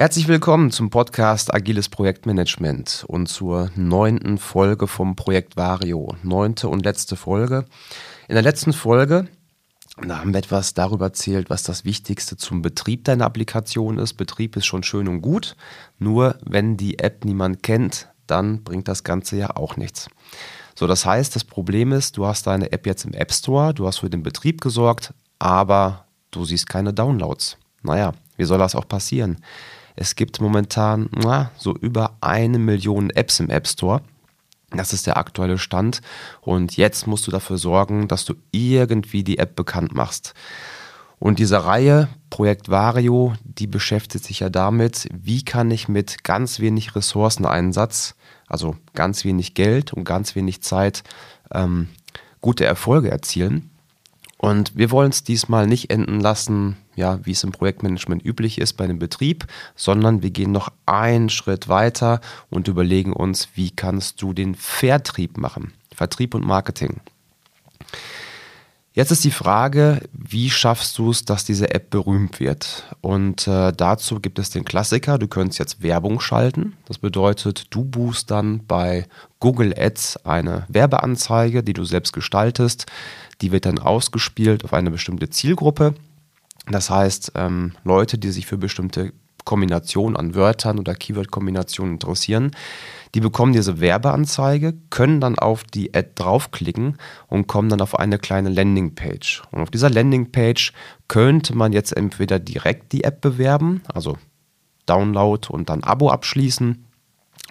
Herzlich willkommen zum Podcast Agiles Projektmanagement und zur neunten Folge vom Projekt Vario. Neunte und letzte Folge. In der letzten Folge da haben wir etwas darüber erzählt, was das Wichtigste zum Betrieb deiner Applikation ist. Betrieb ist schon schön und gut, nur wenn die App niemand kennt, dann bringt das Ganze ja auch nichts. So, das heißt, das Problem ist, du hast deine App jetzt im App Store, du hast für den Betrieb gesorgt, aber du siehst keine Downloads. Naja, wie soll das auch passieren? Es gibt momentan na, so über eine Million Apps im App Store. Das ist der aktuelle Stand. Und jetzt musst du dafür sorgen, dass du irgendwie die App bekannt machst. Und diese Reihe Projekt Vario, die beschäftigt sich ja damit, wie kann ich mit ganz wenig Ressourceneinsatz, also ganz wenig Geld und ganz wenig Zeit, ähm, gute Erfolge erzielen. Und wir wollen es diesmal nicht enden lassen, ja, wie es im Projektmanagement üblich ist bei einem Betrieb, sondern wir gehen noch einen Schritt weiter und überlegen uns, wie kannst du den Vertrieb machen? Vertrieb und Marketing. Jetzt ist die Frage, wie schaffst du es, dass diese App berühmt wird? Und äh, dazu gibt es den Klassiker, du könntest jetzt Werbung schalten. Das bedeutet, du buchst dann bei Google Ads eine Werbeanzeige, die du selbst gestaltest. Die wird dann ausgespielt auf eine bestimmte Zielgruppe. Das heißt, ähm, Leute, die sich für bestimmte Kombinationen an Wörtern oder Keyword-Kombinationen interessieren, die bekommen diese Werbeanzeige, können dann auf die Ad draufklicken und kommen dann auf eine kleine Landingpage. Und auf dieser Landingpage könnte man jetzt entweder direkt die App bewerben, also Download und dann Abo abschließen.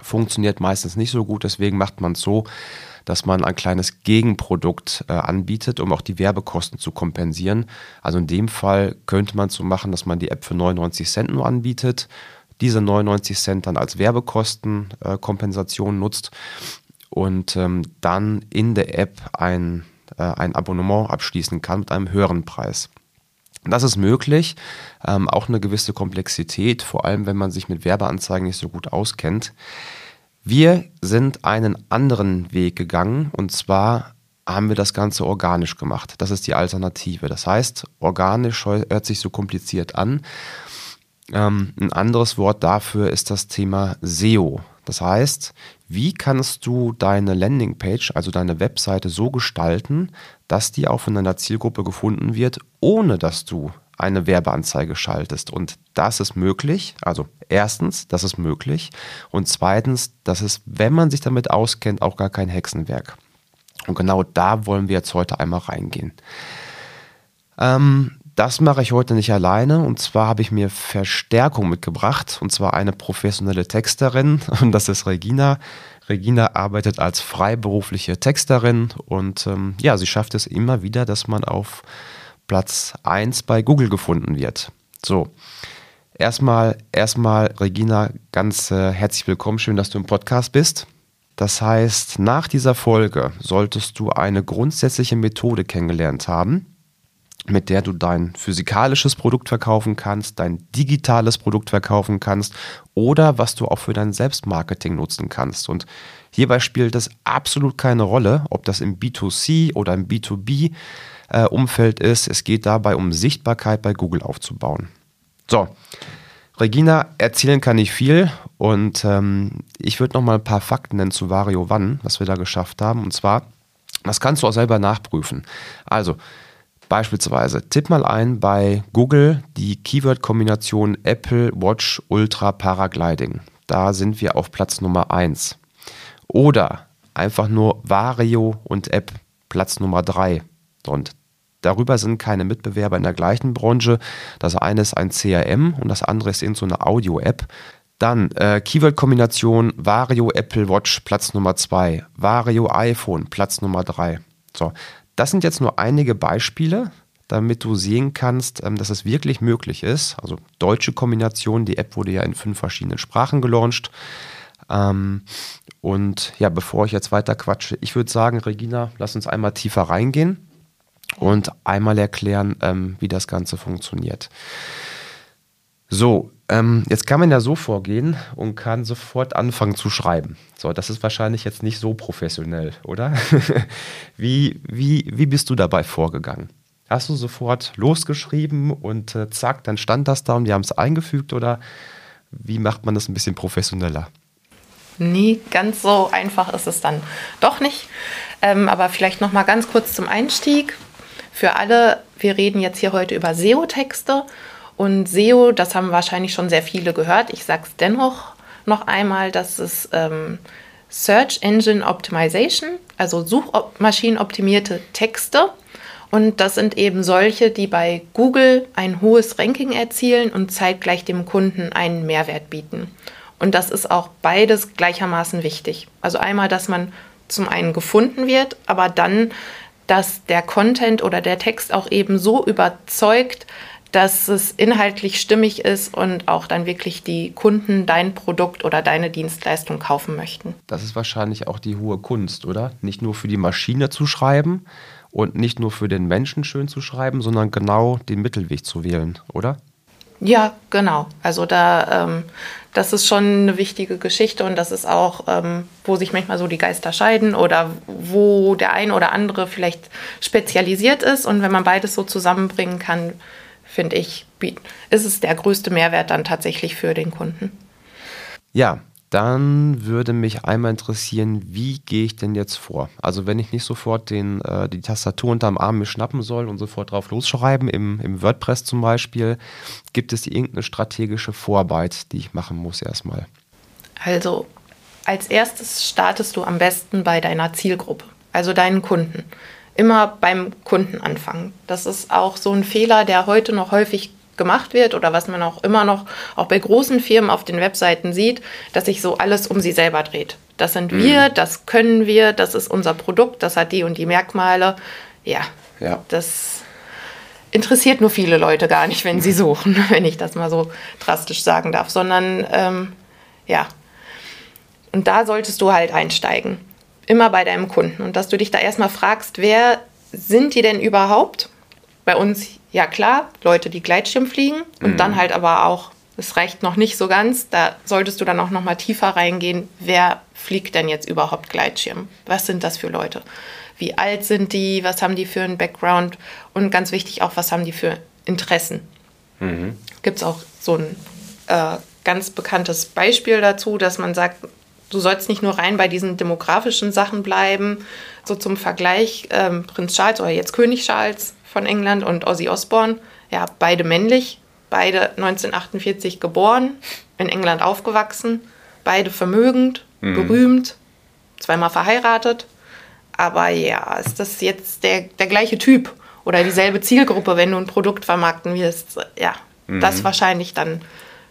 Funktioniert meistens nicht so gut, deswegen macht man es so, dass man ein kleines Gegenprodukt äh, anbietet, um auch die Werbekosten zu kompensieren. Also in dem Fall könnte man so machen, dass man die App für 99 Cent nur anbietet, diese 99 Cent dann als Werbekostenkompensation äh, nutzt und ähm, dann in der App ein, äh, ein Abonnement abschließen kann mit einem höheren Preis. Das ist möglich, ähm, auch eine gewisse Komplexität, vor allem wenn man sich mit Werbeanzeigen nicht so gut auskennt. Wir sind einen anderen Weg gegangen und zwar haben wir das Ganze organisch gemacht. Das ist die Alternative. Das heißt, organisch hört sich so kompliziert an. Ähm, ein anderes Wort dafür ist das Thema SEO. Das heißt, wie kannst du deine Landingpage, also deine Webseite so gestalten, dass die auch von deiner Zielgruppe gefunden wird, ohne dass du eine Werbeanzeige schaltest. Und das ist möglich. Also erstens, das ist möglich. Und zweitens, das ist, wenn man sich damit auskennt, auch gar kein Hexenwerk. Und genau da wollen wir jetzt heute einmal reingehen. Ähm, das mache ich heute nicht alleine. Und zwar habe ich mir Verstärkung mitgebracht. Und zwar eine professionelle Texterin. Und das ist Regina. Regina arbeitet als freiberufliche Texterin. Und ähm, ja, sie schafft es immer wieder, dass man auf Platz 1 bei Google gefunden wird. So, erstmal, erstmal Regina, ganz äh, herzlich willkommen, schön, dass du im Podcast bist. Das heißt, nach dieser Folge solltest du eine grundsätzliche Methode kennengelernt haben, mit der du dein physikalisches Produkt verkaufen kannst, dein digitales Produkt verkaufen kannst oder was du auch für dein Selbstmarketing nutzen kannst. Und hierbei spielt es absolut keine Rolle, ob das im B2C oder im B2B äh, Umfeld ist. Es geht dabei um Sichtbarkeit bei Google aufzubauen. So, Regina, erzählen kann ich viel und ähm, ich würde noch mal ein paar Fakten nennen zu Vario One, was wir da geschafft haben. Und zwar, das kannst du auch selber nachprüfen. Also, beispielsweise, tipp mal ein bei Google die Keyword-Kombination Apple Watch Ultra Paragliding. Da sind wir auf Platz Nummer 1. Oder einfach nur Vario und App, Platz Nummer 3. Und Darüber sind keine Mitbewerber in der gleichen Branche. Das eine ist ein CRM und das andere ist so eine Audio-App. Dann äh, Keyword-Kombination Vario Apple Watch Platz Nummer 2, Vario iPhone Platz Nummer 3. So, das sind jetzt nur einige Beispiele, damit du sehen kannst, ähm, dass es wirklich möglich ist. Also deutsche Kombination, die App wurde ja in fünf verschiedenen Sprachen gelauncht. Ähm, und ja, bevor ich jetzt weiter quatsche, ich würde sagen, Regina, lass uns einmal tiefer reingehen und einmal erklären, ähm, wie das Ganze funktioniert. So, ähm, jetzt kann man ja so vorgehen und kann sofort anfangen zu schreiben. So, das ist wahrscheinlich jetzt nicht so professionell, oder? wie, wie, wie bist du dabei vorgegangen? Hast du sofort losgeschrieben und äh, zack, dann stand das da und wir haben es eingefügt oder Wie macht man das ein bisschen professioneller? Nee, ganz so einfach ist es dann doch nicht. Ähm, aber vielleicht noch mal ganz kurz zum Einstieg. Für alle, wir reden jetzt hier heute über SEO-Texte. Und SEO, das haben wahrscheinlich schon sehr viele gehört. Ich sage es dennoch noch einmal, das ist ähm, Search Engine Optimization, also suchmaschinenoptimierte Texte. Und das sind eben solche, die bei Google ein hohes Ranking erzielen und zeitgleich dem Kunden einen Mehrwert bieten. Und das ist auch beides gleichermaßen wichtig. Also einmal, dass man zum einen gefunden wird, aber dann, dass der Content oder der Text auch eben so überzeugt, dass es inhaltlich stimmig ist und auch dann wirklich die Kunden dein Produkt oder deine Dienstleistung kaufen möchten. Das ist wahrscheinlich auch die hohe Kunst, oder? Nicht nur für die Maschine zu schreiben und nicht nur für den Menschen schön zu schreiben, sondern genau den Mittelweg zu wählen, oder? Ja, genau. Also da, ähm, das ist schon eine wichtige Geschichte und das ist auch, ähm, wo sich manchmal so die Geister scheiden oder wo der ein oder andere vielleicht spezialisiert ist und wenn man beides so zusammenbringen kann, finde ich, ist es der größte Mehrwert dann tatsächlich für den Kunden. Ja, dann würde mich einmal interessieren, wie gehe ich denn jetzt vor? Also wenn ich nicht sofort den, äh, die Tastatur unterm Arm mir schnappen soll und sofort drauf losschreiben, im, im WordPress zum Beispiel, gibt es irgendeine strategische Vorarbeit, die ich machen muss erstmal? Also als erstes startest du am besten bei deiner Zielgruppe, also deinen Kunden immer beim Kunden anfangen. Das ist auch so ein Fehler, der heute noch häufig gemacht wird oder was man auch immer noch auch bei großen Firmen auf den Webseiten sieht, dass sich so alles um sie selber dreht. Das sind mhm. wir, das können wir, das ist unser Produkt, das hat die und die Merkmale. Ja, ja. das interessiert nur viele Leute gar nicht, wenn sie suchen, wenn ich das mal so drastisch sagen darf, sondern ähm, ja. Und da solltest du halt einsteigen immer bei deinem Kunden und dass du dich da erstmal fragst, wer sind die denn überhaupt? Bei uns, ja klar, Leute, die Gleitschirm fliegen und mhm. dann halt aber auch, es reicht noch nicht so ganz, da solltest du dann auch noch mal tiefer reingehen, wer fliegt denn jetzt überhaupt Gleitschirm? Was sind das für Leute? Wie alt sind die? Was haben die für einen Background? Und ganz wichtig auch, was haben die für Interessen? Mhm. Gibt es auch so ein äh, ganz bekanntes Beispiel dazu, dass man sagt, du sollst nicht nur rein bei diesen demografischen Sachen bleiben. So zum Vergleich, ähm, Prinz Charles oder jetzt König Charles von England und Ozzy Osbourne, ja, beide männlich, beide 1948 geboren, in England aufgewachsen, beide vermögend, mhm. berühmt, zweimal verheiratet. Aber ja, ist das jetzt der, der gleiche Typ oder dieselbe Zielgruppe, wenn du ein Produkt vermarkten wirst? Ja, mhm. das wahrscheinlich dann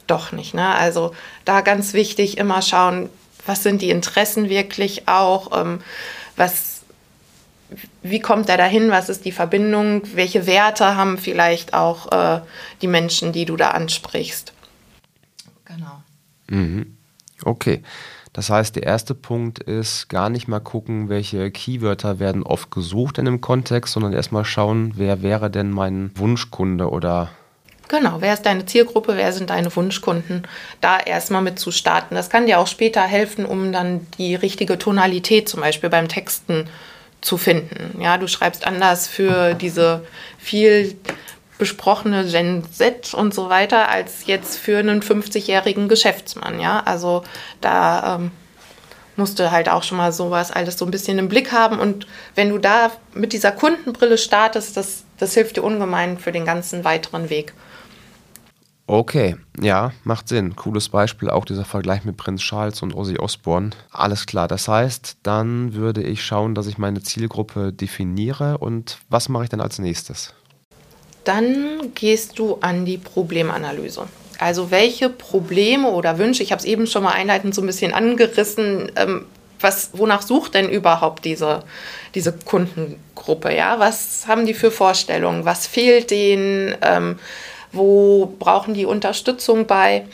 doch nicht. Ne? Also da ganz wichtig immer schauen, was sind die Interessen wirklich auch, ähm, was, wie kommt er dahin, was ist die Verbindung, welche Werte haben vielleicht auch äh, die Menschen, die du da ansprichst. Genau. Mhm. Okay. Das heißt, der erste Punkt ist gar nicht mal gucken, welche Keywörter werden oft gesucht in dem Kontext, sondern erstmal schauen, wer wäre denn mein Wunschkunde oder Genau, wer ist deine Zielgruppe, wer sind deine Wunschkunden, da erstmal mit zu starten. Das kann dir auch später helfen, um dann die richtige Tonalität zum Beispiel beim Texten zu finden. Ja, du schreibst anders für diese viel besprochene Gen Z und so weiter, als jetzt für einen 50-jährigen Geschäftsmann. Ja, also da ähm, musst du halt auch schon mal sowas alles so ein bisschen im Blick haben. Und wenn du da mit dieser Kundenbrille startest, das, das hilft dir ungemein für den ganzen weiteren Weg. Okay, ja, macht Sinn. Cooles Beispiel, auch dieser Vergleich mit Prinz Charles und Ozzy Osbourne. Alles klar, das heißt, dann würde ich schauen, dass ich meine Zielgruppe definiere und was mache ich dann als nächstes? Dann gehst du an die Problemanalyse. Also welche Probleme oder Wünsche, ich habe es eben schon mal einleitend so ein bisschen angerissen, ähm, was, wonach sucht denn überhaupt diese, diese Kundengruppe? Ja? Was haben die für Vorstellungen? Was fehlt denen? Ähm, wo brauchen die Unterstützung bei.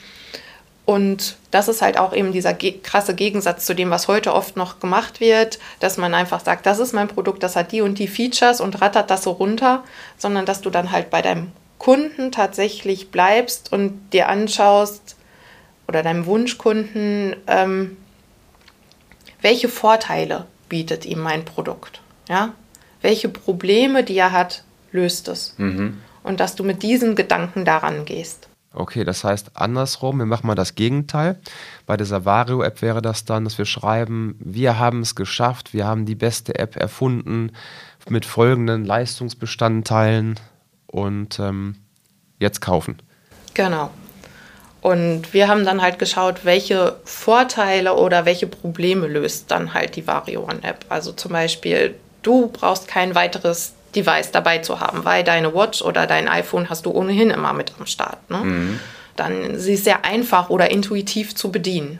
Und das ist halt auch eben dieser ge krasse Gegensatz zu dem, was heute oft noch gemacht wird, dass man einfach sagt, das ist mein Produkt, das hat die und die Features und rattert das so runter, sondern dass du dann halt bei deinem Kunden tatsächlich bleibst und dir anschaust oder deinem Wunschkunden, ähm, welche Vorteile bietet ihm mein Produkt, ja? Welche Probleme, die er hat, löst es. Mhm und dass du mit diesem Gedanken daran gehst. Okay, das heißt andersrum, wir machen mal das Gegenteil. Bei dieser Vario-App wäre das dann, dass wir schreiben, wir haben es geschafft, wir haben die beste App erfunden mit folgenden Leistungsbestandteilen und ähm, jetzt kaufen. Genau. Und wir haben dann halt geschaut, welche Vorteile oder welche Probleme löst dann halt die Vario One App. Also zum Beispiel, du brauchst kein weiteres Device dabei zu haben, weil deine Watch oder dein iPhone hast du ohnehin immer mit am Start. Ne? Mhm. Dann sie ist sehr einfach oder intuitiv zu bedienen.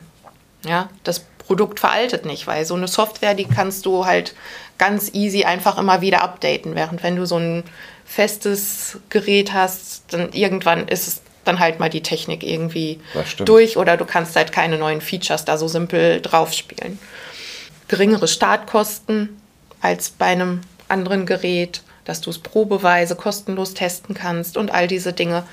Ja, das Produkt veraltet nicht, weil so eine Software, die kannst du halt ganz easy einfach immer wieder updaten, während wenn du so ein festes Gerät hast, dann irgendwann ist es dann halt mal die Technik irgendwie durch oder du kannst halt keine neuen Features da so simpel draufspielen. Geringere Startkosten als bei einem anderen Gerät, dass du es probeweise kostenlos testen kannst und all diese Dinge,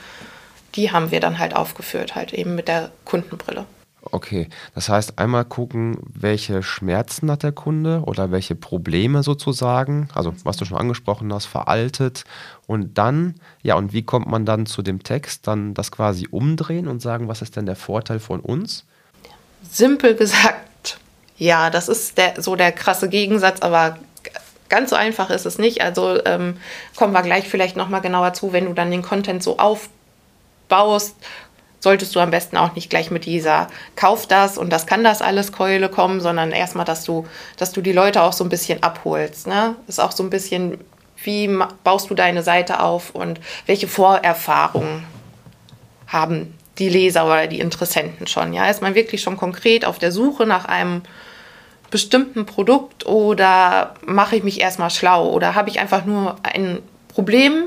die haben wir dann halt aufgeführt, halt eben mit der Kundenbrille. Okay, das heißt einmal gucken, welche Schmerzen hat der Kunde oder welche Probleme sozusagen, also was du schon angesprochen hast, veraltet und dann, ja, und wie kommt man dann zu dem Text, dann das quasi umdrehen und sagen, was ist denn der Vorteil von uns? Simpel gesagt, ja, das ist der, so der krasse Gegensatz, aber Ganz so einfach ist es nicht. Also ähm, kommen wir gleich vielleicht nochmal genauer zu, wenn du dann den Content so aufbaust, solltest du am besten auch nicht gleich mit dieser Kauf das und das kann das alles Keule kommen, sondern erstmal, dass du, dass du die Leute auch so ein bisschen abholst. Ne? Ist auch so ein bisschen, wie baust du deine Seite auf und welche Vorerfahrungen haben die Leser oder die Interessenten schon. Ja, ist man wirklich schon konkret auf der Suche nach einem bestimmten Produkt oder mache ich mich erstmal schlau oder habe ich einfach nur ein Problem,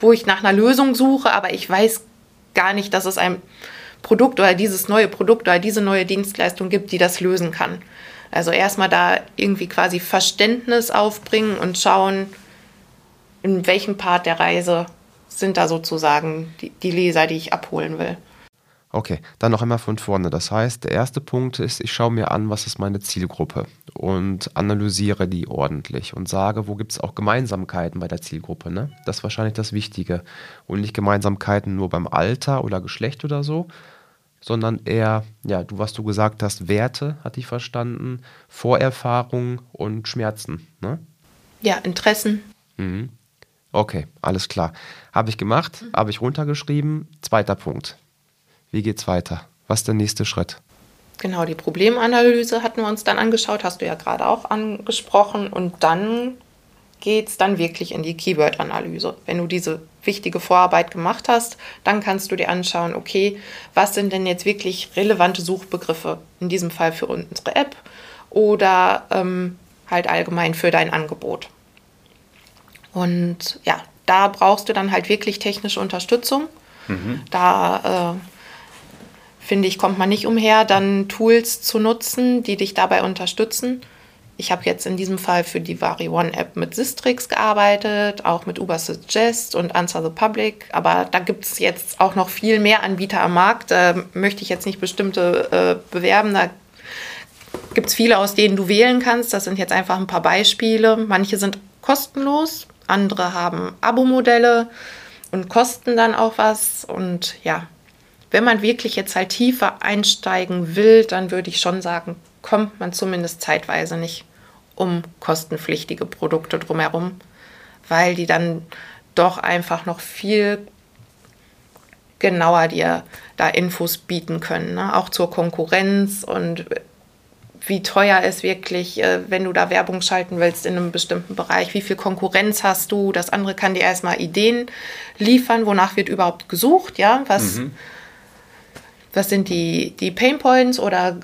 wo ich nach einer Lösung suche, aber ich weiß gar nicht, dass es ein Produkt oder dieses neue Produkt oder diese neue Dienstleistung gibt, die das lösen kann. Also erstmal da irgendwie quasi Verständnis aufbringen und schauen, in welchem Part der Reise sind da sozusagen die, die Leser, die ich abholen will. Okay, dann noch einmal von vorne. Das heißt, der erste Punkt ist, ich schaue mir an, was ist meine Zielgruppe und analysiere die ordentlich und sage, wo gibt es auch Gemeinsamkeiten bei der Zielgruppe. Ne? Das ist wahrscheinlich das Wichtige. Und nicht Gemeinsamkeiten nur beim Alter oder Geschlecht oder so, sondern eher, ja, du, was du gesagt hast, Werte, hatte ich verstanden, Vorerfahrung und Schmerzen. Ne? Ja, Interessen. Mhm. Okay, alles klar. Habe ich gemacht, mhm. habe ich runtergeschrieben. Zweiter Punkt. Wie geht's weiter? Was ist der nächste Schritt? Genau, die Problemanalyse hatten wir uns dann angeschaut, hast du ja gerade auch angesprochen. Und dann geht es dann wirklich in die Keyword-Analyse. Wenn du diese wichtige Vorarbeit gemacht hast, dann kannst du dir anschauen, okay, was sind denn jetzt wirklich relevante Suchbegriffe, in diesem Fall für unsere App oder ähm, halt allgemein für dein Angebot. Und ja, da brauchst du dann halt wirklich technische Unterstützung. Mhm. Da äh, finde ich, kommt man nicht umher, dann Tools zu nutzen, die dich dabei unterstützen. Ich habe jetzt in diesem Fall für die Vari One App mit Sistrix gearbeitet, auch mit Uber Suggest und Answer the Public. Aber da gibt es jetzt auch noch viel mehr Anbieter am Markt. Da möchte ich jetzt nicht bestimmte äh, bewerben. Da gibt es viele, aus denen du wählen kannst. Das sind jetzt einfach ein paar Beispiele. Manche sind kostenlos, andere haben Abo-Modelle und kosten dann auch was. Und ja, wenn man wirklich jetzt halt tiefer einsteigen will, dann würde ich schon sagen, kommt man zumindest zeitweise nicht um kostenpflichtige Produkte drumherum, weil die dann doch einfach noch viel genauer dir da Infos bieten können, ne? auch zur Konkurrenz und wie teuer ist wirklich, äh, wenn du da Werbung schalten willst in einem bestimmten Bereich, wie viel Konkurrenz hast du. Das andere kann dir erstmal Ideen liefern, wonach wird überhaupt gesucht, ja, was mhm was sind die, die Pain Points oder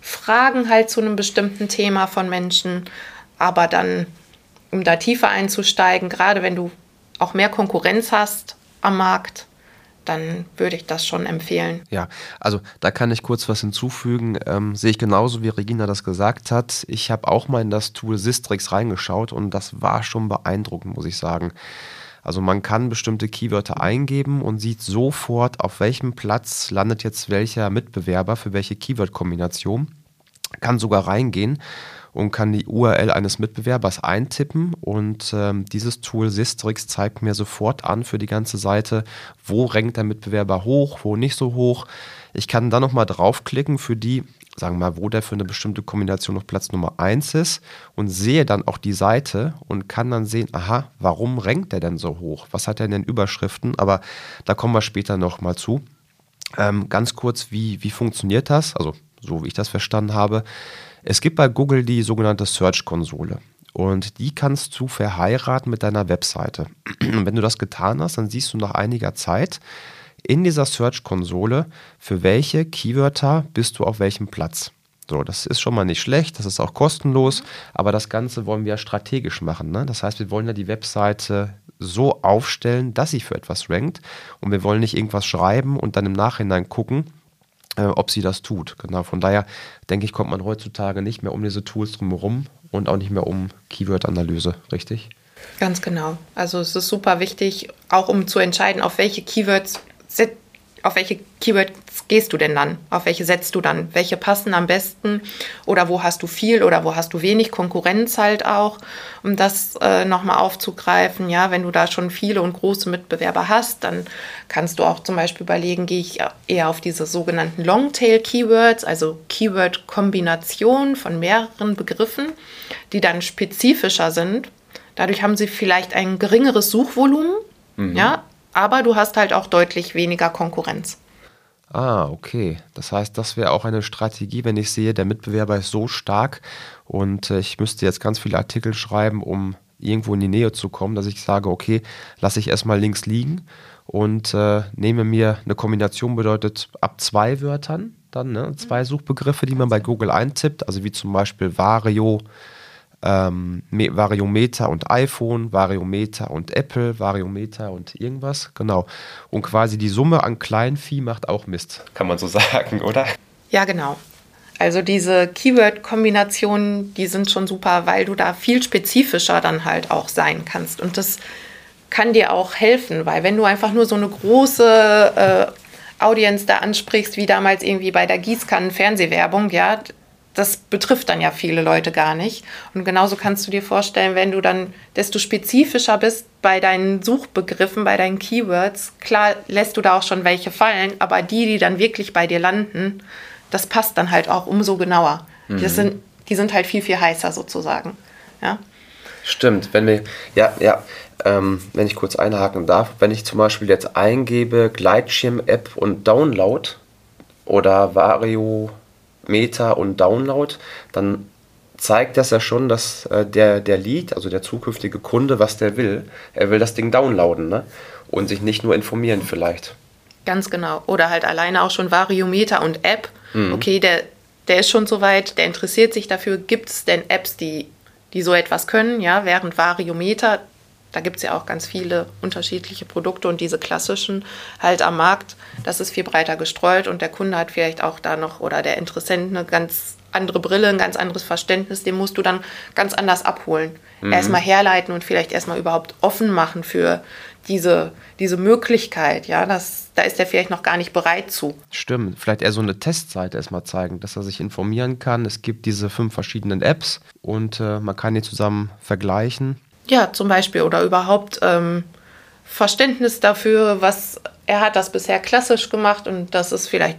Fragen halt zu einem bestimmten Thema von Menschen. Aber dann, um da tiefer einzusteigen, gerade wenn du auch mehr Konkurrenz hast am Markt, dann würde ich das schon empfehlen. Ja, also da kann ich kurz was hinzufügen. Ähm, sehe ich genauso, wie Regina das gesagt hat. Ich habe auch mal in das Tool Sistrix reingeschaut und das war schon beeindruckend, muss ich sagen. Also man kann bestimmte Keywörter eingeben und sieht sofort, auf welchem Platz landet jetzt welcher Mitbewerber für welche Keyword-Kombination. Kann sogar reingehen und kann die URL eines Mitbewerbers eintippen und ähm, dieses Tool Sistrix zeigt mir sofort an für die ganze Seite, wo rankt der Mitbewerber hoch, wo nicht so hoch. Ich kann dann nochmal draufklicken für die, sagen wir mal, wo der für eine bestimmte Kombination auf Platz Nummer 1 ist und sehe dann auch die Seite und kann dann sehen, aha, warum rankt der denn so hoch? Was hat er denn in Überschriften? Aber da kommen wir später nochmal zu. Ähm, ganz kurz, wie, wie funktioniert das? Also, so wie ich das verstanden habe. Es gibt bei Google die sogenannte Search-Konsole. Und die kannst du verheiraten mit deiner Webseite. Und wenn du das getan hast, dann siehst du nach einiger Zeit in dieser Search-Konsole, für welche Keywörter bist du auf welchem Platz. So, das ist schon mal nicht schlecht, das ist auch kostenlos, aber das Ganze wollen wir strategisch machen. Ne? Das heißt, wir wollen ja die Webseite so aufstellen, dass sie für etwas rankt und wir wollen nicht irgendwas schreiben und dann im Nachhinein gucken, äh, ob sie das tut. Genau, von daher denke ich, kommt man heutzutage nicht mehr um diese Tools drumherum und auch nicht mehr um Keyword-Analyse, richtig? Ganz genau. Also es ist super wichtig, auch um zu entscheiden, auf welche Keywords auf welche Keywords gehst du denn dann? Auf welche setzt du dann? Welche passen am besten? Oder wo hast du viel oder wo hast du wenig Konkurrenz halt auch? Um das äh, nochmal aufzugreifen, ja, wenn du da schon viele und große Mitbewerber hast, dann kannst du auch zum Beispiel überlegen, gehe ich eher auf diese sogenannten Longtail-Keywords, also Keyword-Kombinationen von mehreren Begriffen, die dann spezifischer sind. Dadurch haben sie vielleicht ein geringeres Suchvolumen, mhm. ja, aber du hast halt auch deutlich weniger Konkurrenz. Ah, okay. Das heißt, das wäre auch eine Strategie, wenn ich sehe, der Mitbewerber ist so stark und äh, ich müsste jetzt ganz viele Artikel schreiben, um irgendwo in die Nähe zu kommen, dass ich sage, okay, lasse ich erstmal links liegen und äh, nehme mir eine Kombination, bedeutet ab zwei Wörtern dann, ne? zwei Suchbegriffe, die man bei Google eintippt, also wie zum Beispiel Vario, ähm, Variometer und iPhone, Variometer und Apple, Variometer und irgendwas, genau. Und quasi die Summe an Kleinvieh macht auch Mist, kann man so sagen, oder? Ja, genau. Also diese Keyword-Kombinationen, die sind schon super, weil du da viel spezifischer dann halt auch sein kannst. Und das kann dir auch helfen, weil wenn du einfach nur so eine große äh, Audience da ansprichst, wie damals irgendwie bei der Gießkannen-Fernsehwerbung, ja, das betrifft dann ja viele Leute gar nicht. Und genauso kannst du dir vorstellen, wenn du dann desto spezifischer bist bei deinen Suchbegriffen, bei deinen Keywords, klar lässt du da auch schon welche fallen, aber die, die dann wirklich bei dir landen, das passt dann halt auch umso genauer. Mhm. Das sind, die sind halt viel, viel heißer sozusagen. Ja? Stimmt, wenn wir, ja, ja, ähm, wenn ich kurz einhaken darf, wenn ich zum Beispiel jetzt eingebe Gleitschirm-App und Download oder Vario Meta und Download, dann zeigt das ja schon, dass äh, der, der Lead, also der zukünftige Kunde, was der will. Er will das Ding downloaden ne? und sich nicht nur informieren vielleicht. Ganz genau. Oder halt alleine auch schon Variometer und App. Mhm. Okay, der, der ist schon soweit, der interessiert sich dafür. Gibt es denn Apps, die, die so etwas können? Ja, während Variometer, da gibt es ja auch ganz viele unterschiedliche Produkte und diese klassischen halt am Markt, das ist viel breiter gestreut und der Kunde hat vielleicht auch da noch oder der Interessent eine ganz andere Brille, ein ganz anderes Verständnis, den musst du dann ganz anders abholen. Mhm. Erstmal herleiten und vielleicht erstmal überhaupt offen machen für diese, diese Möglichkeit, ja, das, da ist er vielleicht noch gar nicht bereit zu. Stimmt, vielleicht eher so eine Testseite erstmal zeigen, dass er sich informieren kann. Es gibt diese fünf verschiedenen Apps und äh, man kann die zusammen vergleichen ja, zum Beispiel oder überhaupt ähm, Verständnis dafür, was er hat das bisher klassisch gemacht und das ist vielleicht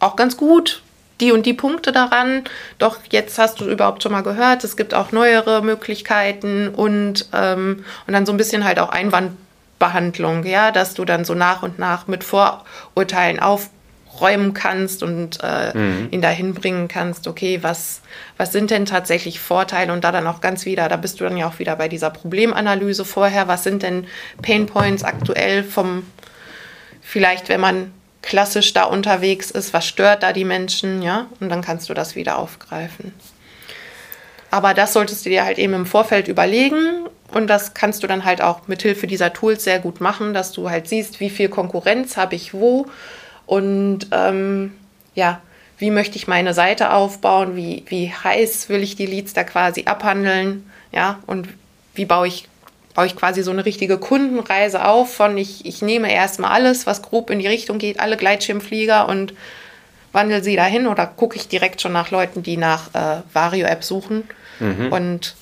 auch ganz gut, die und die Punkte daran. Doch jetzt hast du überhaupt schon mal gehört, es gibt auch neuere Möglichkeiten und, ähm, und dann so ein bisschen halt auch Einwandbehandlung, ja, dass du dann so nach und nach mit Vorurteilen auf räumen kannst und äh, mhm. ihn dahin bringen kannst, okay, was, was sind denn tatsächlich Vorteile und da dann auch ganz wieder, da bist du dann ja auch wieder bei dieser Problemanalyse vorher, was sind denn Painpoints aktuell vom, vielleicht wenn man klassisch da unterwegs ist, was stört da die Menschen, ja, und dann kannst du das wieder aufgreifen. Aber das solltest du dir halt eben im Vorfeld überlegen und das kannst du dann halt auch mit Hilfe dieser Tools sehr gut machen, dass du halt siehst, wie viel Konkurrenz habe ich wo und ähm, ja, wie möchte ich meine Seite aufbauen, wie, wie heiß will ich die Leads da quasi abhandeln, ja, und wie baue ich, baue ich quasi so eine richtige Kundenreise auf von ich, ich nehme erstmal alles, was grob in die Richtung geht, alle Gleitschirmflieger und wandle sie dahin oder gucke ich direkt schon nach Leuten, die nach äh, Vario-App suchen. mhm. und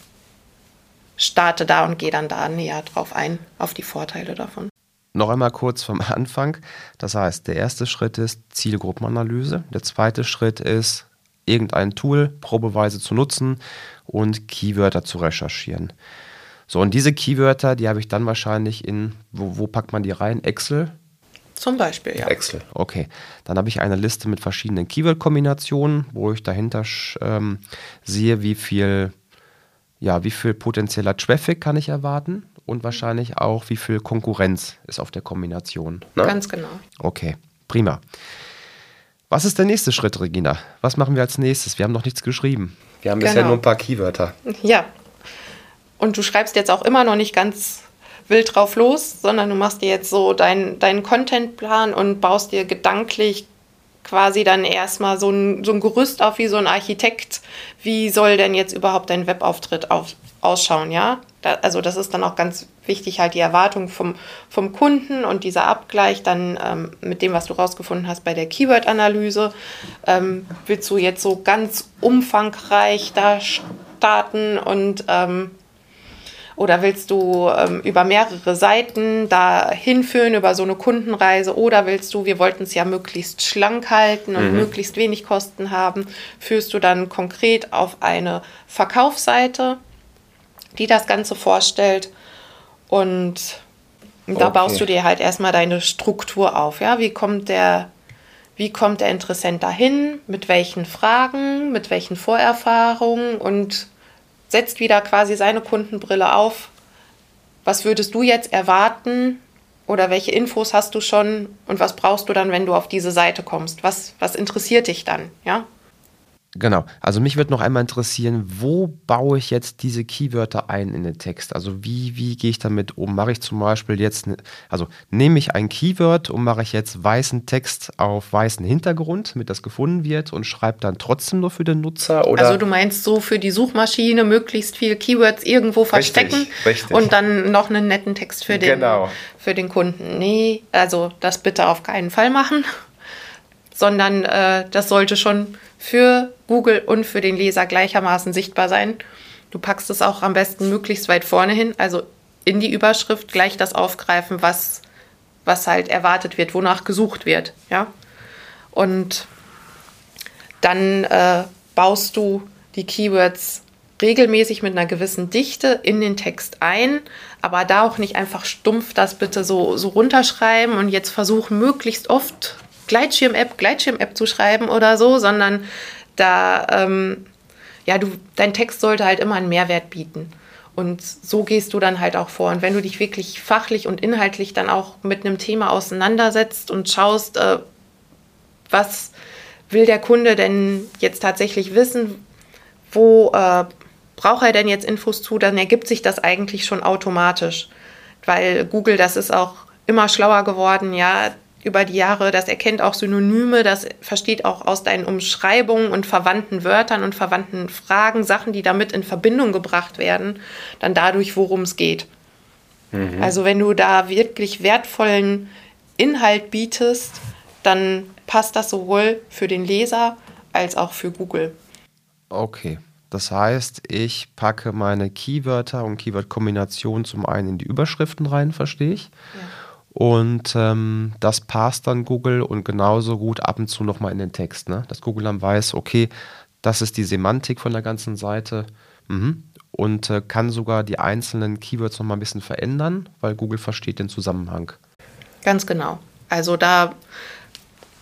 starte da und gehe dann da näher drauf ein, auf die Vorteile davon. Noch einmal kurz vom Anfang. Das heißt, der erste Schritt ist Zielgruppenanalyse. Der zweite Schritt ist, irgendein Tool probeweise zu nutzen und Keywörter zu recherchieren. So, und diese Keywörter, die habe ich dann wahrscheinlich in, wo, wo packt man die rein? Excel? Zum Beispiel, ja. Excel, okay. Dann habe ich eine Liste mit verschiedenen Keyword-Kombinationen, wo ich dahinter ähm, sehe, wie viel, ja, wie viel potenzieller Traffic kann ich erwarten und wahrscheinlich auch, wie viel Konkurrenz ist auf der Kombination. Ne? Ganz genau. Okay, prima. Was ist der nächste Schritt, Regina? Was machen wir als nächstes? Wir haben noch nichts geschrieben. Wir haben genau. bisher nur ein paar Keywörter. Ja. Und du schreibst jetzt auch immer noch nicht ganz wild drauf los, sondern du machst dir jetzt so deinen dein Contentplan und baust dir gedanklich quasi dann erstmal so ein, so ein Gerüst auf wie so ein Architekt. Wie soll denn jetzt überhaupt dein Webauftritt auf, ausschauen, ja? Da, also das ist dann auch ganz wichtig, halt die Erwartung vom, vom Kunden und dieser Abgleich dann ähm, mit dem, was du rausgefunden hast bei der Keyword-Analyse. Ähm, willst du jetzt so ganz umfangreich da starten und ähm, oder willst du ähm, über mehrere Seiten da hinführen, über so eine Kundenreise? Oder willst du, wir wollten es ja möglichst schlank halten und mhm. möglichst wenig Kosten haben, führst du dann konkret auf eine Verkaufsseite, die das Ganze vorstellt. Und da okay. baust du dir halt erstmal deine Struktur auf. Ja? Wie kommt der wie kommt der Interessent dahin, mit welchen Fragen, mit welchen Vorerfahrungen und setzt wieder quasi seine Kundenbrille auf. Was würdest du jetzt erwarten oder welche Infos hast du schon und was brauchst du dann, wenn du auf diese Seite kommst? Was, was interessiert dich dann? Ja? Genau. Also mich würde noch einmal interessieren, wo baue ich jetzt diese Keywörter ein in den Text? Also wie, wie gehe ich damit um? Mache ich zum Beispiel jetzt, ne, also nehme ich ein Keyword und mache ich jetzt weißen Text auf weißen Hintergrund, damit das gefunden wird und schreibe dann trotzdem nur für den Nutzer? Oder? Also du meinst so für die Suchmaschine möglichst viele Keywords irgendwo verstecken richtig, richtig. und dann noch einen netten Text für den, genau. für den Kunden. Nee, also das bitte auf keinen Fall machen, sondern äh, das sollte schon für Google und für den Leser gleichermaßen sichtbar sein. Du packst es auch am besten möglichst weit vorne hin, also in die Überschrift gleich das aufgreifen, was, was halt erwartet wird, wonach gesucht wird. Ja? Und dann äh, baust du die Keywords regelmäßig mit einer gewissen Dichte in den Text ein, aber da auch nicht einfach stumpf das bitte so, so runterschreiben und jetzt versuchen, möglichst oft Gleitschirm-App, Gleitschirm-App zu schreiben oder so, sondern da, ähm, ja, du, dein Text sollte halt immer einen Mehrwert bieten. Und so gehst du dann halt auch vor. Und wenn du dich wirklich fachlich und inhaltlich dann auch mit einem Thema auseinandersetzt und schaust, äh, was will der Kunde denn jetzt tatsächlich wissen, wo äh, braucht er denn jetzt Infos zu, dann ergibt sich das eigentlich schon automatisch. Weil Google, das ist auch immer schlauer geworden, ja, über die Jahre, das erkennt auch Synonyme, das versteht auch aus deinen Umschreibungen und verwandten Wörtern und verwandten Fragen Sachen, die damit in Verbindung gebracht werden, dann dadurch, worum es geht. Mhm. Also wenn du da wirklich wertvollen Inhalt bietest, dann passt das sowohl für den Leser als auch für Google. Okay. Das heißt, ich packe meine Keywörter und Keyword-Kombinationen zum einen in die Überschriften rein, verstehe ich. Ja. Und ähm, das passt dann Google und genauso gut ab und zu nochmal in den Text. Ne? Dass Google dann weiß, okay, das ist die Semantik von der ganzen Seite. Mhm. Und äh, kann sogar die einzelnen Keywords nochmal ein bisschen verändern, weil Google versteht den Zusammenhang. Ganz genau. Also da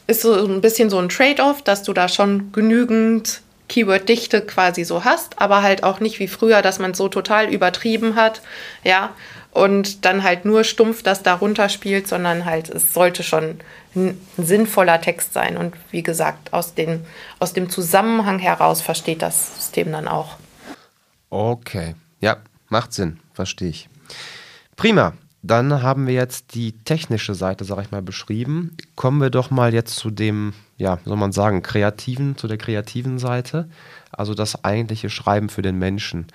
ist so ein bisschen so ein Trade-off, dass du da schon genügend Keyword-Dichte quasi so hast, aber halt auch nicht wie früher, dass man es so total übertrieben hat. Ja, und dann halt nur stumpf das darunter spielt, sondern halt es sollte schon ein sinnvoller Text sein. Und wie gesagt, aus, den, aus dem Zusammenhang heraus versteht das System dann auch. Okay, ja, macht Sinn, verstehe ich. Prima. Dann haben wir jetzt die technische Seite, sage ich mal, beschrieben. Kommen wir doch mal jetzt zu dem, ja, soll man sagen, kreativen, zu der kreativen Seite, also das eigentliche Schreiben für den Menschen.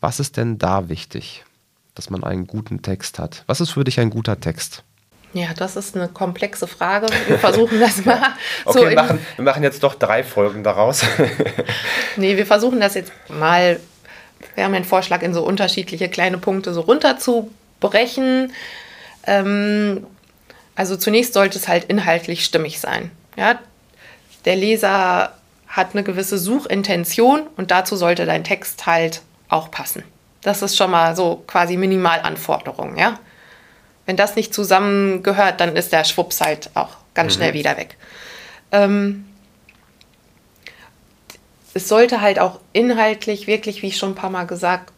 Was ist denn da wichtig? Dass man einen guten Text hat. Was ist für dich ein guter Text? Ja, das ist eine komplexe Frage. Wir versuchen das mal. okay, so wir, machen, wir machen jetzt doch drei Folgen daraus. nee, wir versuchen das jetzt mal wäre mein Vorschlag, in so unterschiedliche kleine Punkte so runterzubrechen. Ähm, also zunächst sollte es halt inhaltlich stimmig sein. Ja? Der Leser hat eine gewisse Suchintention und dazu sollte dein Text halt auch passen. Das ist schon mal so quasi Minimalanforderung, ja. Wenn das nicht zusammengehört, dann ist der Schwupps halt auch ganz mhm. schnell wieder weg. Ähm, es sollte halt auch inhaltlich wirklich, wie ich schon ein paar Mal gesagt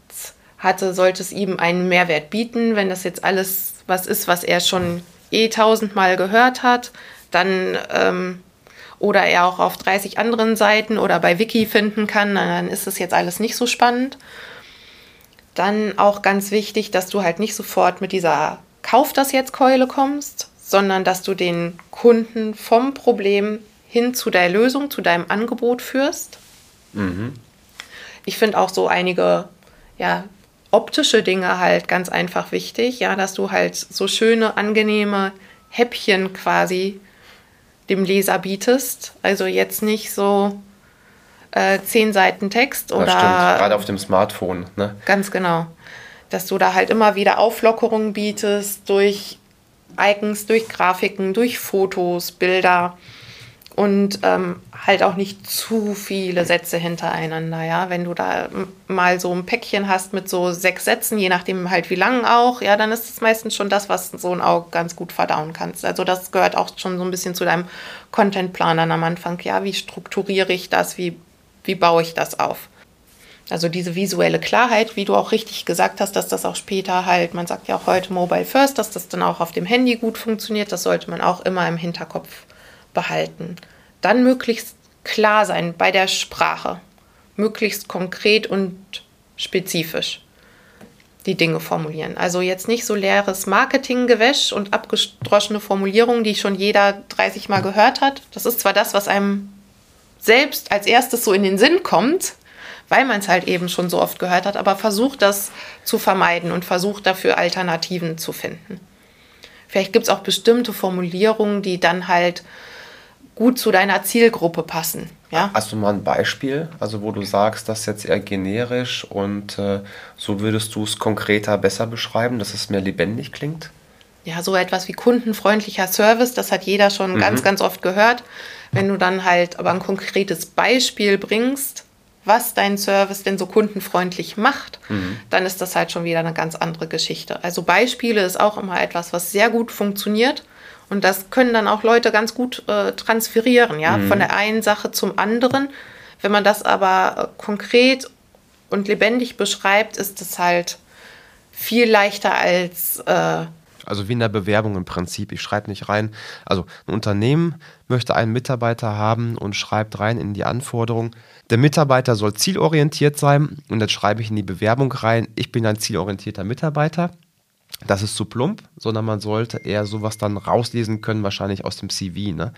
hatte, sollte es ihm einen Mehrwert bieten. Wenn das jetzt alles was ist, was er schon eh tausendmal gehört hat, dann ähm, oder er auch auf 30 anderen Seiten oder bei Wiki finden kann, dann ist es jetzt alles nicht so spannend. Dann auch ganz wichtig, dass du halt nicht sofort mit dieser Kauf das jetzt Keule kommst, sondern dass du den Kunden vom Problem hin zu der Lösung, zu deinem Angebot führst. Mhm. Ich finde auch so einige ja, optische Dinge halt ganz einfach wichtig, ja, dass du halt so schöne, angenehme Häppchen quasi dem Leser bietest. Also jetzt nicht so äh, zehn Seiten Text oder. Das stimmt, gerade auf dem Smartphone. Ne? Ganz genau. Dass du da halt immer wieder Auflockerungen bietest durch Icons, durch Grafiken, durch Fotos, Bilder und ähm, halt auch nicht zu viele Sätze hintereinander. Ja, wenn du da mal so ein Päckchen hast mit so sechs Sätzen, je nachdem halt wie lang auch, ja, dann ist es meistens schon das, was so ein Auge ganz gut verdauen kannst. Also das gehört auch schon so ein bisschen zu deinem Contentplan dann am Anfang. Ja, wie strukturiere ich das? Wie, wie baue ich das auf? Also diese visuelle Klarheit, wie du auch richtig gesagt hast, dass das auch später halt, man sagt ja auch heute Mobile First, dass das dann auch auf dem Handy gut funktioniert, das sollte man auch immer im Hinterkopf behalten. Dann möglichst klar sein bei der Sprache, möglichst konkret und spezifisch die Dinge formulieren. Also jetzt nicht so leeres Marketinggewäsch und abgedroschene Formulierungen, die schon jeder 30 Mal gehört hat. Das ist zwar das, was einem selbst als erstes so in den Sinn kommt, weil man es halt eben schon so oft gehört hat, aber versucht das zu vermeiden und versucht dafür Alternativen zu finden. Vielleicht gibt es auch bestimmte Formulierungen, die dann halt gut zu deiner Zielgruppe passen. Ja? Hast du mal ein Beispiel, also wo du sagst, das ist jetzt eher generisch und äh, so würdest du es konkreter besser beschreiben, dass es mehr lebendig klingt? Ja, so etwas wie kundenfreundlicher Service, das hat jeder schon mhm. ganz, ganz oft gehört. Wenn du dann halt aber ein konkretes Beispiel bringst, was dein Service denn so kundenfreundlich macht, mhm. dann ist das halt schon wieder eine ganz andere Geschichte. Also Beispiele ist auch immer etwas, was sehr gut funktioniert und das können dann auch Leute ganz gut äh, transferieren, ja, mhm. von der einen Sache zum anderen. Wenn man das aber äh, konkret und lebendig beschreibt, ist es halt viel leichter als. Äh, also wie in der Bewerbung im Prinzip. Ich schreibe nicht rein. Also ein Unternehmen möchte einen Mitarbeiter haben und schreibt rein in die Anforderung, der Mitarbeiter soll zielorientiert sein. Und jetzt schreibe ich in die Bewerbung rein, ich bin ein zielorientierter Mitarbeiter das ist zu plump, sondern man sollte eher sowas dann rauslesen können, wahrscheinlich aus dem CV, ne?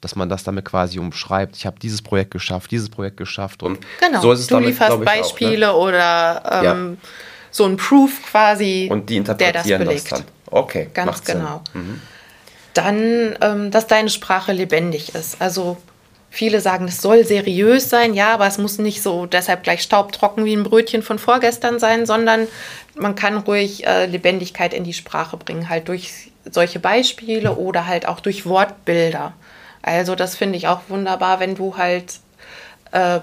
dass man das damit quasi umschreibt. Ich habe dieses Projekt geschafft, dieses Projekt geschafft und genau. so ist es du damit, lieferst Beispiele auch, ne? oder ähm, ja. so ein Proof quasi, und die interpretieren der das belegt. Das dann. Okay, ganz genau. Mhm. Dann, ähm, dass deine Sprache lebendig ist. Also Viele sagen, es soll seriös sein, ja, aber es muss nicht so deshalb gleich staubtrocken wie ein Brötchen von vorgestern sein, sondern man kann ruhig äh, Lebendigkeit in die Sprache bringen, halt durch solche Beispiele oder halt auch durch Wortbilder. Also das finde ich auch wunderbar, wenn du halt äh,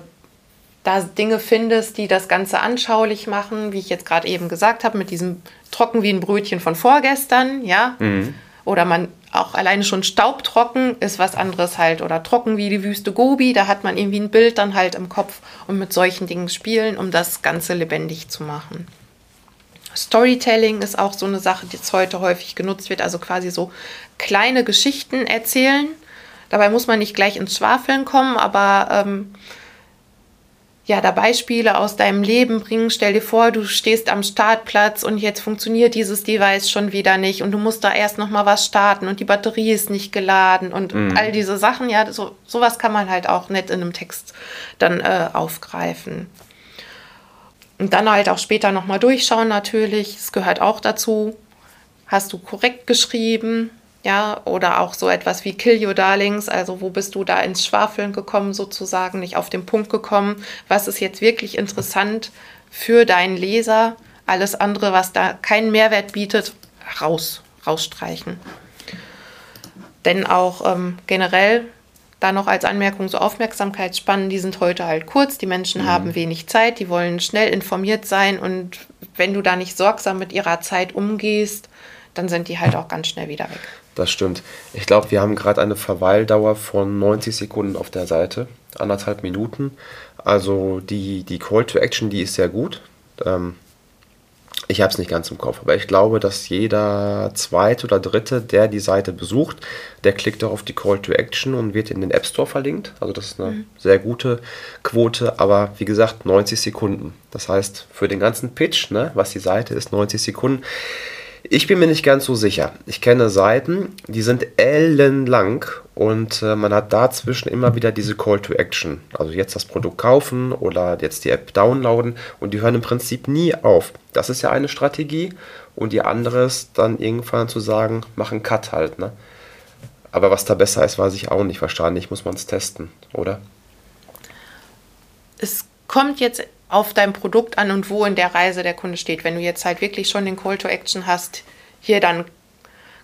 da Dinge findest, die das Ganze anschaulich machen, wie ich jetzt gerade eben gesagt habe, mit diesem trocken wie ein Brötchen von vorgestern, ja. Mhm. Oder man auch alleine schon staubtrocken ist was anderes halt oder trocken wie die Wüste Gobi, da hat man irgendwie ein Bild dann halt im Kopf und mit solchen Dingen spielen, um das Ganze lebendig zu machen. Storytelling ist auch so eine Sache, die jetzt heute häufig genutzt wird, also quasi so kleine Geschichten erzählen. Dabei muss man nicht gleich ins Schwafeln kommen, aber ähm, ja, da Beispiele aus deinem Leben bringen. Stell dir vor, du stehst am Startplatz und jetzt funktioniert dieses Device schon wieder nicht und du musst da erst noch mal was starten und die Batterie ist nicht geladen und mhm. all diese Sachen. Ja, so sowas kann man halt auch nett in einem Text dann äh, aufgreifen. Und dann halt auch später noch mal durchschauen natürlich. Es gehört auch dazu. Hast du korrekt geschrieben? Ja, oder auch so etwas wie Kill Your Darlings, also wo bist du da ins Schwafeln gekommen sozusagen, nicht auf den Punkt gekommen, was ist jetzt wirklich interessant für deinen Leser. Alles andere, was da keinen Mehrwert bietet, raus, rausstreichen. Denn auch ähm, generell da noch als Anmerkung so Aufmerksamkeitsspannen, die sind heute halt kurz, die Menschen mhm. haben wenig Zeit, die wollen schnell informiert sein und wenn du da nicht sorgsam mit ihrer Zeit umgehst, dann sind die halt auch ganz schnell wieder weg. Das stimmt. Ich glaube, wir haben gerade eine Verweildauer von 90 Sekunden auf der Seite, anderthalb Minuten. Also die, die Call to Action, die ist sehr gut. Ähm, ich habe es nicht ganz im Kopf, aber ich glaube, dass jeder zweite oder dritte, der die Seite besucht, der klickt auch auf die Call to Action und wird in den App Store verlinkt. Also das ist eine mhm. sehr gute Quote, aber wie gesagt, 90 Sekunden. Das heißt, für den ganzen Pitch, ne, was die Seite ist, 90 Sekunden. Ich bin mir nicht ganz so sicher. Ich kenne Seiten, die sind ellenlang und äh, man hat dazwischen immer wieder diese Call to Action. Also jetzt das Produkt kaufen oder jetzt die App downloaden und die hören im Prinzip nie auf. Das ist ja eine Strategie und die andere ist dann irgendwann zu sagen, mach einen Cut halt. Ne? Aber was da besser ist, weiß ich auch nicht. Wahrscheinlich muss man es testen, oder? Es kommt jetzt auf dein Produkt an und wo in der Reise der Kunde steht. Wenn du jetzt halt wirklich schon den Call to Action hast, hier dann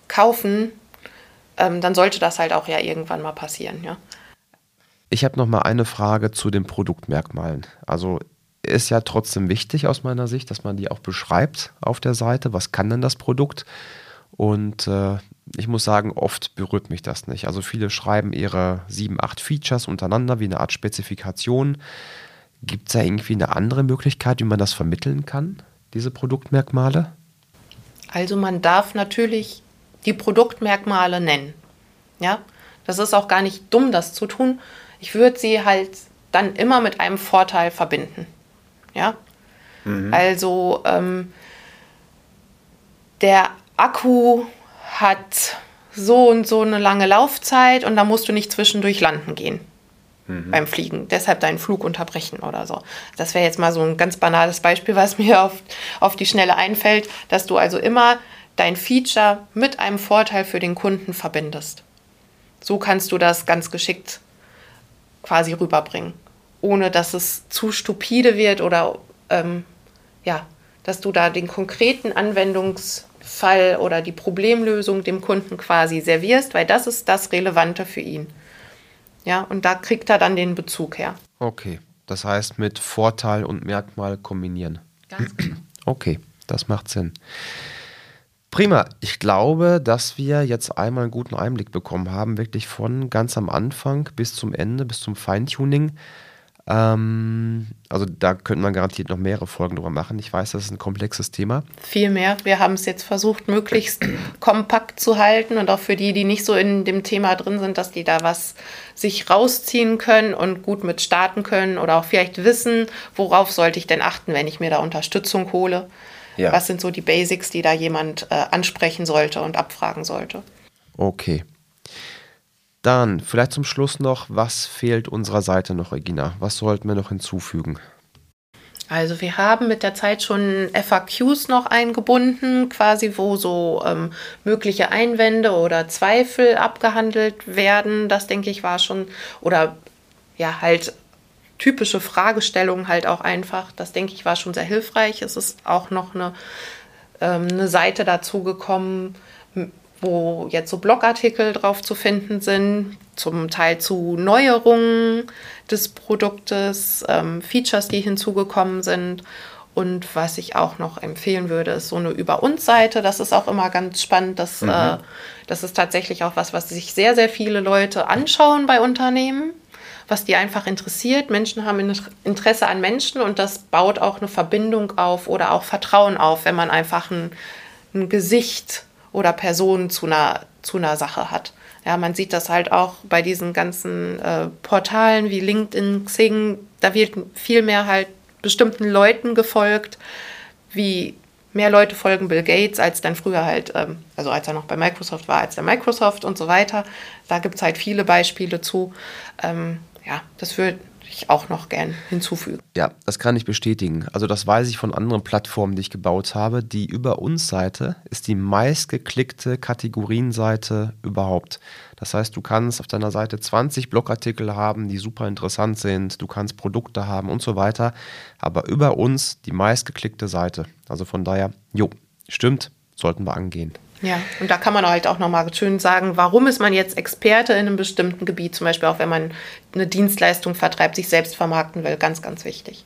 kaufen, ähm, dann sollte das halt auch ja irgendwann mal passieren, ja. Ich habe noch mal eine Frage zu den Produktmerkmalen. Also ist ja trotzdem wichtig aus meiner Sicht, dass man die auch beschreibt auf der Seite. Was kann denn das Produkt? Und äh, ich muss sagen, oft berührt mich das nicht. Also viele schreiben ihre sieben, acht Features untereinander wie eine Art Spezifikation. Gibt es da irgendwie eine andere Möglichkeit, wie man das vermitteln kann, diese Produktmerkmale? Also man darf natürlich die Produktmerkmale nennen. Ja, das ist auch gar nicht dumm, das zu tun. Ich würde sie halt dann immer mit einem Vorteil verbinden. Ja, mhm. also ähm, der Akku hat so und so eine lange Laufzeit und da musst du nicht zwischendurch landen gehen mhm. beim Fliegen. Deshalb deinen Flug unterbrechen oder so. Das wäre jetzt mal so ein ganz banales Beispiel, was mir auf, auf die Schnelle einfällt, dass du also immer dein Feature mit einem Vorteil für den Kunden verbindest. So kannst du das ganz geschickt quasi rüberbringen, ohne dass es zu stupide wird oder ähm, ja, dass du da den konkreten Anwendungsfall oder die Problemlösung dem Kunden quasi servierst, weil das ist das Relevante für ihn. Ja, und da kriegt er dann den Bezug her. Okay, das heißt mit Vorteil und Merkmal kombinieren. Ganz genau. Okay, das macht Sinn. Prima. Ich glaube, dass wir jetzt einmal einen guten Einblick bekommen haben, wirklich von ganz am Anfang bis zum Ende, bis zum Feintuning. Ähm, also da könnte man garantiert noch mehrere Folgen drüber machen. Ich weiß, das ist ein komplexes Thema. Viel mehr. Wir haben es jetzt versucht, möglichst kompakt zu halten und auch für die, die nicht so in dem Thema drin sind, dass die da was sich rausziehen können und gut mit starten können oder auch vielleicht wissen, worauf sollte ich denn achten, wenn ich mir da Unterstützung hole. Ja. Was sind so die Basics, die da jemand äh, ansprechen sollte und abfragen sollte. Okay. Dann vielleicht zum Schluss noch, was fehlt unserer Seite noch, Regina? Was sollten wir noch hinzufügen? Also wir haben mit der Zeit schon FAQs noch eingebunden, quasi wo so ähm, mögliche Einwände oder Zweifel abgehandelt werden. Das denke ich war schon, oder ja, halt typische Fragestellungen halt auch einfach. Das denke ich war schon sehr hilfreich. Es ist auch noch eine, ähm, eine Seite dazu gekommen, wo jetzt so Blogartikel drauf zu finden sind, zum Teil zu Neuerungen des Produktes, ähm, Features, die hinzugekommen sind. Und was ich auch noch empfehlen würde, ist so eine Über uns Seite. Das ist auch immer ganz spannend. Das, mhm. äh, das ist tatsächlich auch was, was sich sehr, sehr viele Leute anschauen bei Unternehmen, was die einfach interessiert. Menschen haben Interesse an Menschen und das baut auch eine Verbindung auf oder auch Vertrauen auf, wenn man einfach ein, ein Gesicht oder Person zu einer, zu einer Sache hat. Ja, man sieht das halt auch bei diesen ganzen äh, Portalen wie LinkedIn, Xing, da wird viel mehr halt bestimmten Leuten gefolgt, wie mehr Leute folgen Bill Gates, als dann früher halt, ähm, also als er noch bei Microsoft war, als der Microsoft und so weiter. Da gibt es halt viele Beispiele zu. Ähm, ja, das würde ich auch noch gern hinzufügen. Ja, das kann ich bestätigen. Also das weiß ich von anderen Plattformen, die ich gebaut habe. Die Über uns Seite ist die meistgeklickte Kategorienseite überhaupt. Das heißt, du kannst auf deiner Seite 20 Blogartikel haben, die super interessant sind. Du kannst Produkte haben und so weiter. Aber über uns die meistgeklickte Seite. Also von daher, jo, stimmt, sollten wir angehen. Ja, und da kann man halt auch nochmal schön sagen, warum ist man jetzt Experte in einem bestimmten Gebiet, zum Beispiel auch wenn man eine Dienstleistung vertreibt, sich selbst vermarkten will, ganz, ganz wichtig.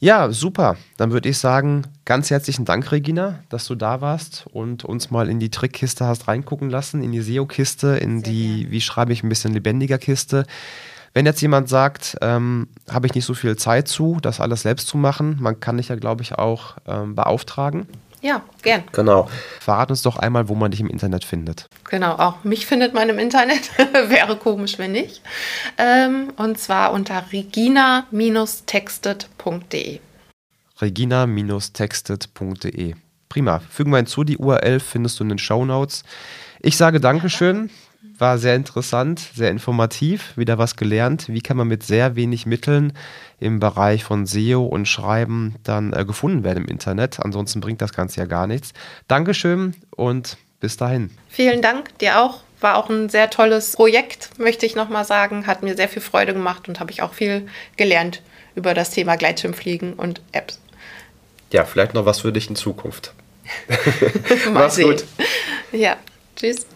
Ja, super. Dann würde ich sagen, ganz herzlichen Dank, Regina, dass du da warst und uns mal in die Trickkiste hast reingucken lassen, in die SEO-Kiste, in Sehr die, gern. wie schreibe ich ein bisschen lebendiger Kiste. Wenn jetzt jemand sagt, ähm, habe ich nicht so viel Zeit zu, das alles selbst zu machen, man kann dich ja, glaube ich, auch ähm, beauftragen. Ja, gern. Genau. Verrat uns doch einmal, wo man dich im Internet findet. Genau, auch mich findet man im Internet. Wäre komisch, wenn nicht. Ähm, und zwar unter regina-texted.de. regina-texted.de. Prima. Fügen wir hinzu, die URL findest du in den Show Notes. Ich sage Dankeschön. War sehr interessant, sehr informativ, wieder was gelernt. Wie kann man mit sehr wenig Mitteln im Bereich von SEO und Schreiben dann äh, gefunden werden im Internet? Ansonsten bringt das Ganze ja gar nichts. Dankeschön und bis dahin. Vielen Dank, dir auch. War auch ein sehr tolles Projekt, möchte ich nochmal sagen. Hat mir sehr viel Freude gemacht und habe ich auch viel gelernt über das Thema Gleitschirmfliegen und Apps. Ja, vielleicht noch was für dich in Zukunft. Mach's gut. Ja, tschüss.